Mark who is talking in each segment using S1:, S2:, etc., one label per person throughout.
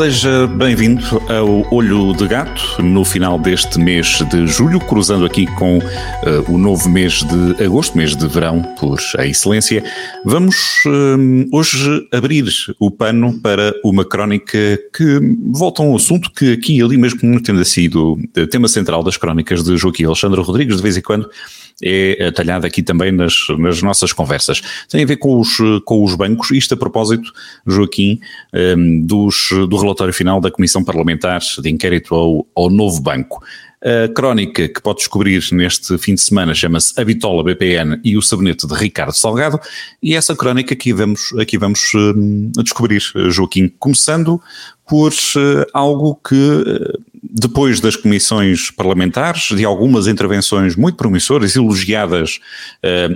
S1: Seja bem-vindo ao Olho de Gato no final deste mês de julho, cruzando aqui com uh, o novo mês de agosto, mês de verão, por excelência. Vamos uh, hoje abrir o pano para uma crónica que volta a um assunto que aqui e ali, mesmo não tendo sido tema central das crónicas de Joaquim Alexandre Rodrigues, de vez em quando é talhada aqui também nas, nas nossas conversas. Tem a ver com os, com os bancos, isto a propósito, Joaquim, um, dos, do relatório final da Comissão Parlamentar de Inquérito ao, ao Novo Banco. A crónica que pode descobrir neste fim de semana chama-se A Bitola BPN e o Sabonete de Ricardo Salgado, e essa crónica aqui vamos, aqui vamos uh, descobrir, Joaquim, começando por uh, algo que, uh, depois das comissões parlamentares, de algumas intervenções muito promissoras, elogiadas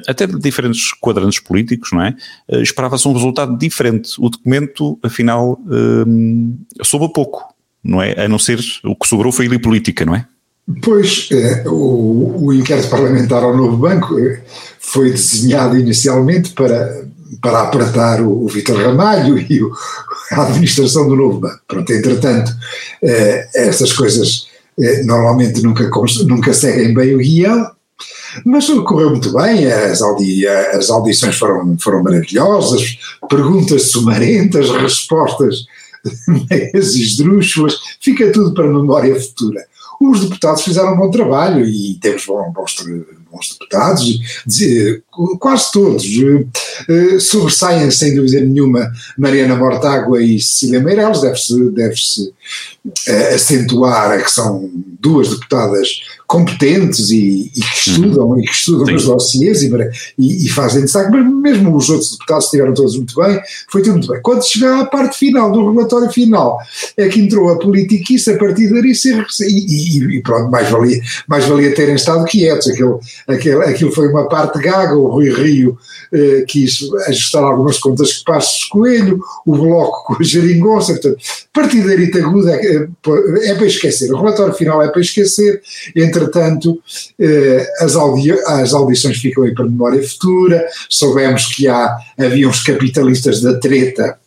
S1: até de diferentes quadrantes políticos, não é? Esperava-se um resultado diferente. O documento, afinal, soube pouco, não é? A não ser o que sobrou foi ele política, não é?
S2: Pois, eh, o, o, inquérito parlamentar ao novo banco eh, foi desenhado inicialmente para, para apertar o, o Vitor Ramalho e o, a administração do novo banco. Pronto, entretanto, eh, essas coisas eh, normalmente nunca, nunca seguem bem o guião, mas correu muito bem, as, audi, as audições foram, foram maravilhosas, perguntas sumarentas, respostas meias esdrúxulas, fica tudo para memória futura os deputados fizeram um bom trabalho e temos bons, bons deputados, quase todos. Eh, sobressaem, sem dúvida nenhuma, Mariana Mortágua e Cecília Meireles, deve-se deve eh, acentuar que são duas deputadas competentes e, e que uhum. estudam uhum. e que estudam Sim. os dossiês e, e, e fazem destaque, mas mesmo os outros deputados estiveram todos muito bem, foi tudo muito bem. Quando chegou à parte final, do relatório final, é que entrou a politiquice a partir daí e, e, pronto, mais valia, mais valia terem estado quietos, aquilo, aquilo, aquilo foi uma parte gaga, o Rui Rio eh, quis ajustar algumas contas que Passos Coelho, o Bloco com a Jeringonça, portanto, partidarita aguda é, para esquecer, o relatório final é para esquecer, entretanto eh, as, audi as audições ficam aí para memória futura, soubemos que há, havia uns capitalistas da treta,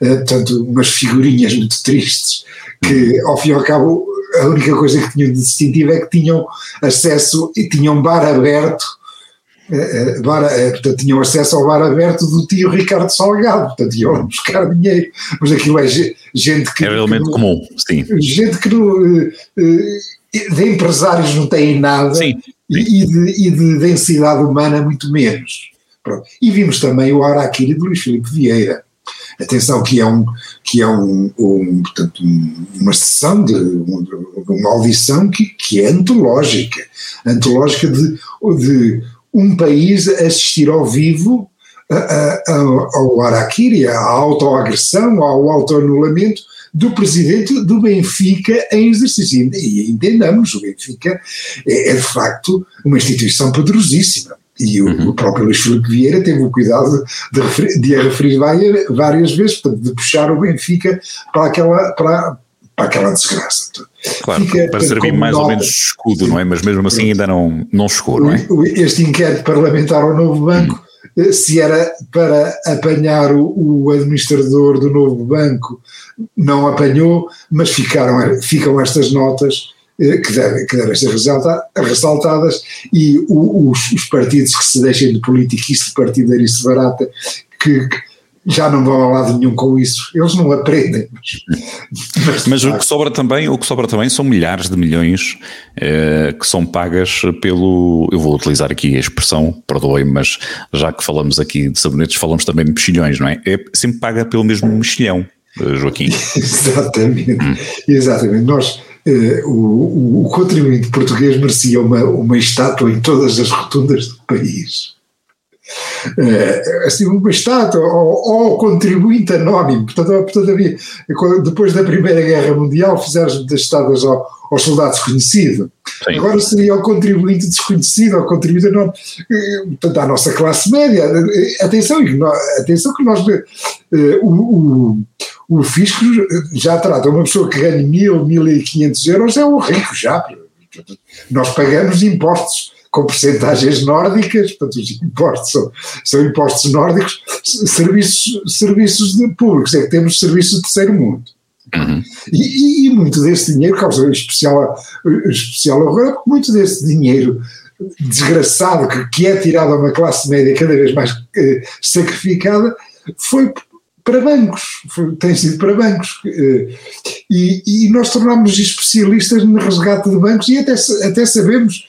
S2: eh, portanto umas figurinhas muito tristes, que ao fim e ao cabo a única coisa que tinham de distintivo é que tinham acesso e tinham bar aberto bar, eh, portanto, tinham acesso ao bar aberto do tio Ricardo Salgado, portanto iam buscar dinheiro, mas aquilo é gente que...
S1: É realmente
S2: que,
S1: comum, sim.
S2: Gente que não, de empresários não têm nada sim, sim. E, de, e, de, densidade humana muito menos. Pronto. E vimos também o Araquiri de Luís Filipe Vieira. Atenção que é, um, que é um, um portanto, uma sessão de, uma audição que, que é antológica, antológica de, de um país assistir ao vivo ao Araquiri, à autoagressão, ao autoanulamento do presidente do Benfica em exercício. E entendamos, o Benfica é, é de facto uma instituição poderosíssima. E o, uhum. o, próprio Luís Filipe Vieira teve o cuidado de, referir, de a referir várias, várias vezes, de puxar o Benfica para aquela, para, para aquela desgraça.
S1: Claro, Fica, para servir mais nota, ou menos escudo, não é? Mas mesmo assim ainda não, não chegou, não é?
S2: Este inquérito parlamentar ao novo banco, hum. se era para apanhar o, o, administrador do novo banco, não apanhou, mas ficaram, ficam estas notas eh, que devem, que devem ser ressaltadas e o, os, os, partidos que se deixem de politiquice, de partidarice barata, que, que já não vão a lado nenhum com isso. Eles não aprendem.
S1: Mas, mas o que sobra também, o que sobra também são milhares de milhões eh, que são pagas pelo. Eu vou utilizar aqui a expressão, perdoe mas já que falamos aqui de sabonetes, falamos também de mexilhões, não é? É sempre paga pelo mesmo mexilhão, eh, Joaquim.
S2: exatamente, hum. exatamente. Nós. Eh, o, o contribuinte português merecia uma, uma estátua em todas as rotundas do país uh, assim, uma estátua, ou, ou contribuinte anónimo. Portanto, portanto havia, depois da Primeira Guerra Mundial, fizeram das estátuas ao, ao soldado desconhecido. Sim. Agora seria o contribuinte desconhecido, o contribuinte anónimo. Portanto, à nossa classe média. Atenção, atenção que nós. Uh, o, o, o fisco já trata uma pessoa que ganha mil, mil e quinhentos euros, é um rico já. Nós pagamos impostos com percentagens nórdicas, portanto os impostos são, são impostos nórdicos, serviços, serviços públicos, é que temos serviços de terceiro mundo. Uhum. E, e, muito desse dinheiro causa especial, especial horror, porque muito desse dinheiro desgraçado que, que é tirado a uma classe média cada vez mais eh, sacrificada foi para bancos, foi, tem sido para bancos. Eh, e, e nós tornámos especialistas no resgate de bancos e até, até sabemos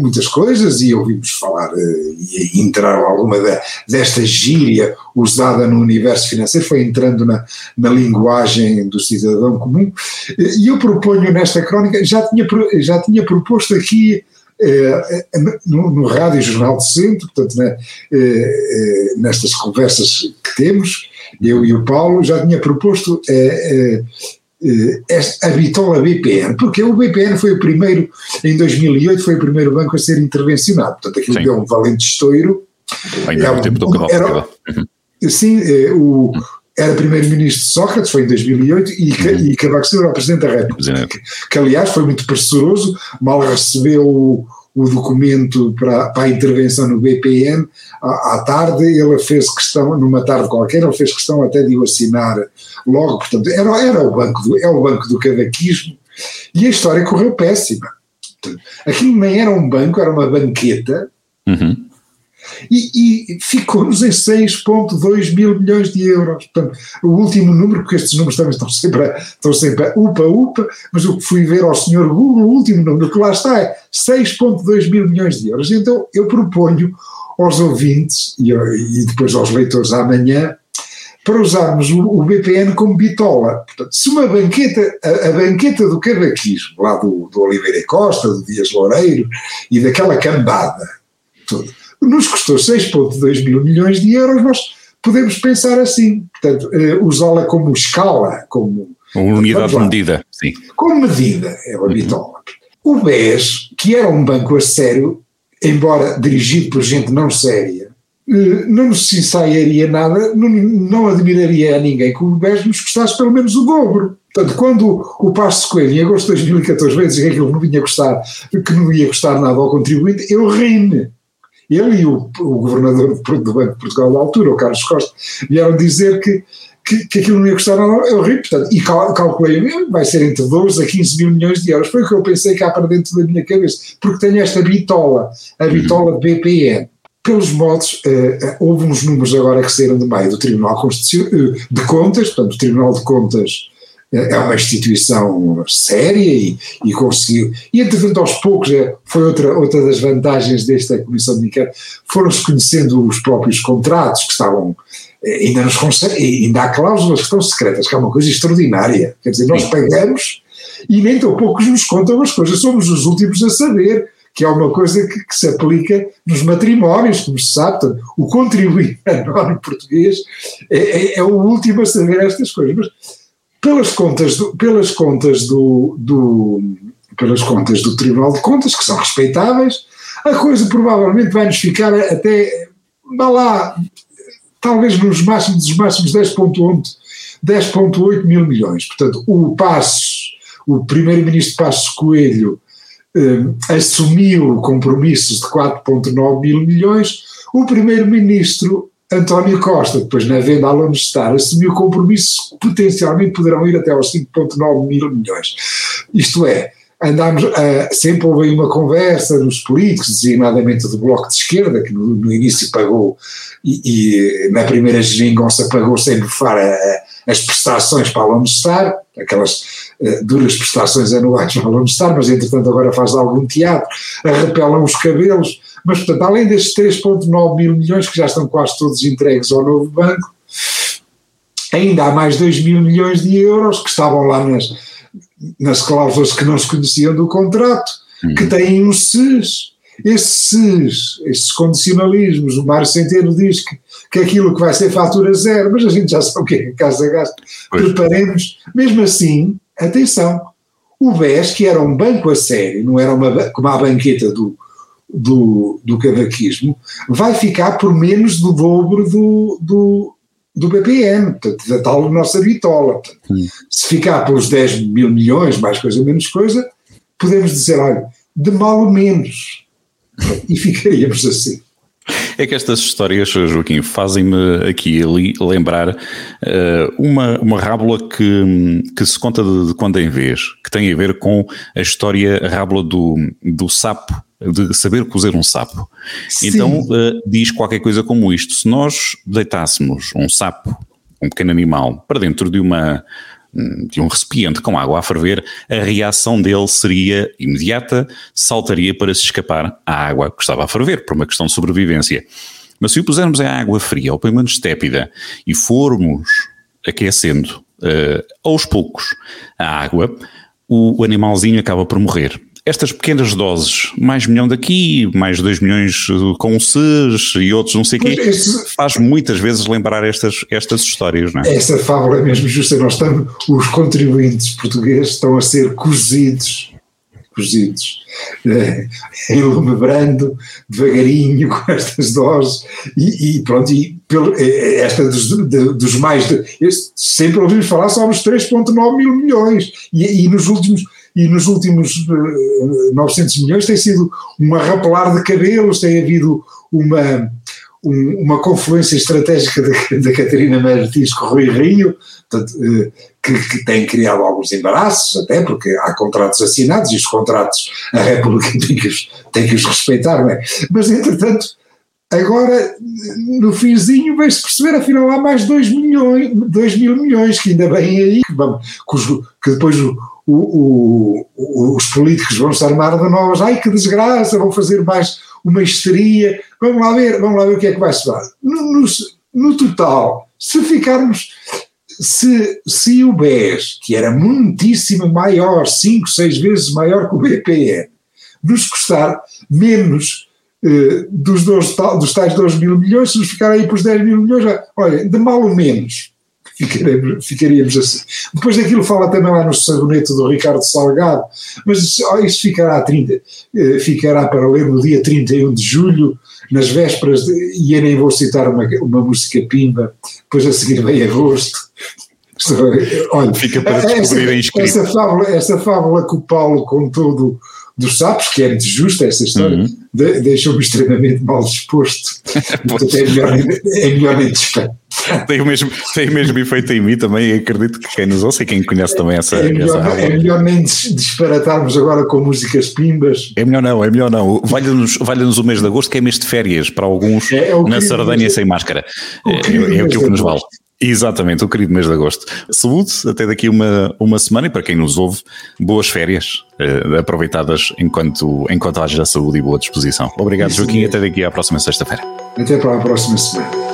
S2: muitas coisas e ouvimos falar eh, e entrar alguma de, desta gíria usada no universo financeiro, foi entrando na, na linguagem do cidadão comum. Eh, e eu proponho nesta crónica, já tinha, já tinha proposto aqui no, no Rádio Jornal do Centro, portanto, né, nestas conversas que temos, eu e o Paulo, já tinha proposto eh, a bitola BPN, porque o BPN foi o primeiro, em 2008, foi o primeiro banco a ser intervencionado, portanto aquilo Sim. deu um valente estouro.
S1: Ainda é um, tempo do Cavaco era,
S2: uhum. Sim, eh, o, era primeiro-ministro Sócrates, foi em 2008, e, uhum. e Cavaco Silva era o Presidente da República, que, que, aliás foi muito pressuroso, mal recebeu o, documento para, para, a intervenção no BPN, à, à, tarde ele fez questão, numa tarde qualquer, ele fez questão até de o assinar logo, portanto, era, era o banco do, é o banco do cavaquismo, e a história correu péssima. Aquilo nem era um banco, era uma banqueta, uhum. E, e ficou-nos em 6,2 mil milhões de euros. Portanto, o último número, porque estes números também estão sempre, estão sempre upa, upa, mas o que fui ver ao senhor Google, o último número que lá está é 6,2 mil milhões de euros. Então eu proponho aos ouvintes e, e depois aos leitores amanhã para usarmos o, o, BPN como bitola. Portanto, se uma banqueta, a, a banqueta do cavaquismo, lá do, do Oliveira Costa, do Dias Loureiro e daquela cambada, tudo, nos custou 6,2 mil milhões de euros, nós podemos pensar assim, portanto, uh, usá-la como escala, como...
S1: Uma unidade de medida, sim.
S2: Como medida, é uma bitola. O BES, que era um banco a sério, embora dirigido por gente não séria, eh, não se ensaiaria nada, não, não admiraria a ninguém que o BES nos custasse pelo menos o dobro. Portanto, quando o Passo Coelho, em agosto de 2014, veio dizer que aquilo não vinha custar, que não ia custar nada ao contribuinte, eu ri-me. Ele e o, o governador do Banco de Portugal da altura, o Carlos Costa, vieram dizer que, que, que aquilo não ia custar nada, ri, portanto, e cal, calculei, vai ser entre 12 a 15 mil milhões de euros. Foi o que eu pensei cá para dentro da minha cabeça, porque tenho esta bitola, a bitola BPN pelos modos, uh, houve uns números agora que saíram de meio do Tribunal Constitucional de Contas, portanto, o Tribunal de Contas é uma instituição séria e, e conseguiu. E entretanto, aos poucos, é, foi outra, outra das vantagens desta Comissão de Inquérito, foram-se conhecendo os próprios contratos que estavam. Ainda, nos ainda há cláusulas que estão secretas, que é uma coisa extraordinária. Quer dizer, nós pagamos e nem tão poucos nos contam as coisas, somos os últimos a saber que é uma coisa que, que, se aplica nos matrimónios, como se sabe, portanto, o contribuinte anónimo português é, é, é, o último a saber estas coisas. Mas pelas contas do, pelas contas do, do, pelas contas do Tribunal de Contas, que são respeitáveis, a coisa provavelmente vai nos ficar até, vá lá, talvez nos máximos dos máximos 10.8 10.8 mil milhões. Portanto, o Passos, o primeiro-ministro Passos Coelho eh, assumiu compromissos de 4,9 mil milhões, o primeiro-ministro António Costa, depois na venda à Lone Star, assumiu compromissos que potencialmente poderão ir até aos 5,9 mil milhões. Isto é, andámos, uh, sempre houve uma conversa nos políticos, designadamente do Bloco de Esquerda, que no, no início pagou, e, e, na primeira geringonça pagou sem bufar a, a, as prestações para a Lone Star, aquelas uh, duras prestações anuais para a Lone Star, mas entretanto agora faz algum teatro, arrepelam os cabelos, mas portanto além destes 3.9 mil milhões que já estão quase todos entregues ao novo banco, ainda há mais 2 mil milhões de euros que estavam lá nas, nas cláusulas que não se conheciam do contrato, que uhum. têm um SES, esses, esses condicionalismos, o Mário Centeno diz que, que aquilo que vai ser fatura zero, mas a gente já sabe o que é que a Casa Gasta. Preparemos, mesmo assim, atenção, o BES, que era um banco a sério, não era uma, como a banqueta do, do, do cavaquismo, vai ficar por menos do dobro do, do, do BPM, portanto, da tal nossa bitola. Se ficar pelos 10 mil milhões, mais coisa menos coisa, podemos dizer, olha, de mal ou menos. E ficaríamos assim.
S1: É que estas histórias, Joaquim, fazem-me aqui lembrar uh, uma, uma rábula que, que se conta de, de, quando em vez, que tem a ver com a história rábula do, do sapo, de saber cozer um sapo. Sim. Então uh, diz qualquer coisa como isto: se nós deitássemos um sapo, um pequeno animal, para dentro de uma de um recipiente com água a ferver, a reação dele seria imediata, saltaria para se escapar à água que estava a ferver, por uma questão de sobrevivência. Mas se o pusermos em água fria, ou pelo menos tépida, e formos aquecendo uh, aos poucos a água, o, o animalzinho acaba por morrer estas pequenas doses, mais milhão daqui, mais dois milhões com um SES e outros não sei o quê, esse, faz muitas vezes lembrar estas, estas histórias, não é?
S2: Essa fábula é mesmo justa, nós estamos, os contribuintes portugueses estão a ser cozidos, cozidos, eh, devagarinho, com estas doses, e, e pronto, e pelo, eh, esta dos, de, dos mais, de, sempre ouvimos falar só nos 3.9 mil milhões, e, e nos últimos e nos últimos uh, eh, 900 milhões tem sido um arrapelar de cabelos, tem havido uma, um, uma confluência estratégica da, Catarina Martins com o Rui Rio, portanto, uh, que, que, tem criado alguns embaraços, até porque há contratos assinados e os contratos a República tem que os, tem que os respeitar, não é? Mas, entretanto, Agora, no finzinho, vai-se perceber, afinal, há mais 2 milhões, 2 mil milhões, que ainda bem aí, que, vamos, que, que depois o, o, o, os políticos vão se armar de nós, ai que desgraça, vão fazer mais uma histeria, vamos lá ver, vamos lá ver o que é que vai se dar. No, no, no total, se ficarmos, se, se o BES, que era muitíssimo maior, 5, 6 vezes maior que o BPN, nos custar menos eh, dos, dois, dos tais 2 mil milhões, se nos ficar aí por 10 mil milhões, olha, de mal ou menos, ficaríamos, ficaríamos assim. Depois daquilo fala também lá no sabonete do Ricardo Salgado, mas isso, isso ficará, 30, eh, ficará para ler no dia 31 de julho, nas vésperas, de, e eu nem vou citar uma, uma música pimba, depois a seguir vem agosto.
S1: Olha, Fica para descobrir
S2: essa, essa, fábula, essa fábula que o Paulo contou do, dos sapos, que é muito justa essa história, uhum. de, deixou-me extremamente mal disposto. Portanto, é melhor, é melhor nem despedir.
S1: tem, o mesmo, tem o mesmo efeito em mim também e acredito que quem nos ouça e quem conhece também essa.
S2: É melhor,
S1: essa
S2: é melhor nem disparatarmos agora com músicas pimbas.
S1: É melhor não, é melhor não. Valha-nos valha o mês de agosto, que é mês de férias para alguns é, é na Sardanha sem máscara. O é, é, é aquilo que nos vale. Exatamente, o querido mês de agosto. Saúde, até daqui uma, uma semana e para quem nos ouve, boas férias, eh, aproveitadas enquanto, enquanto haja saúde e boa disposição. Obrigado, Isso Joaquim, e até daqui à próxima sexta-feira.
S2: Até para a próxima semana.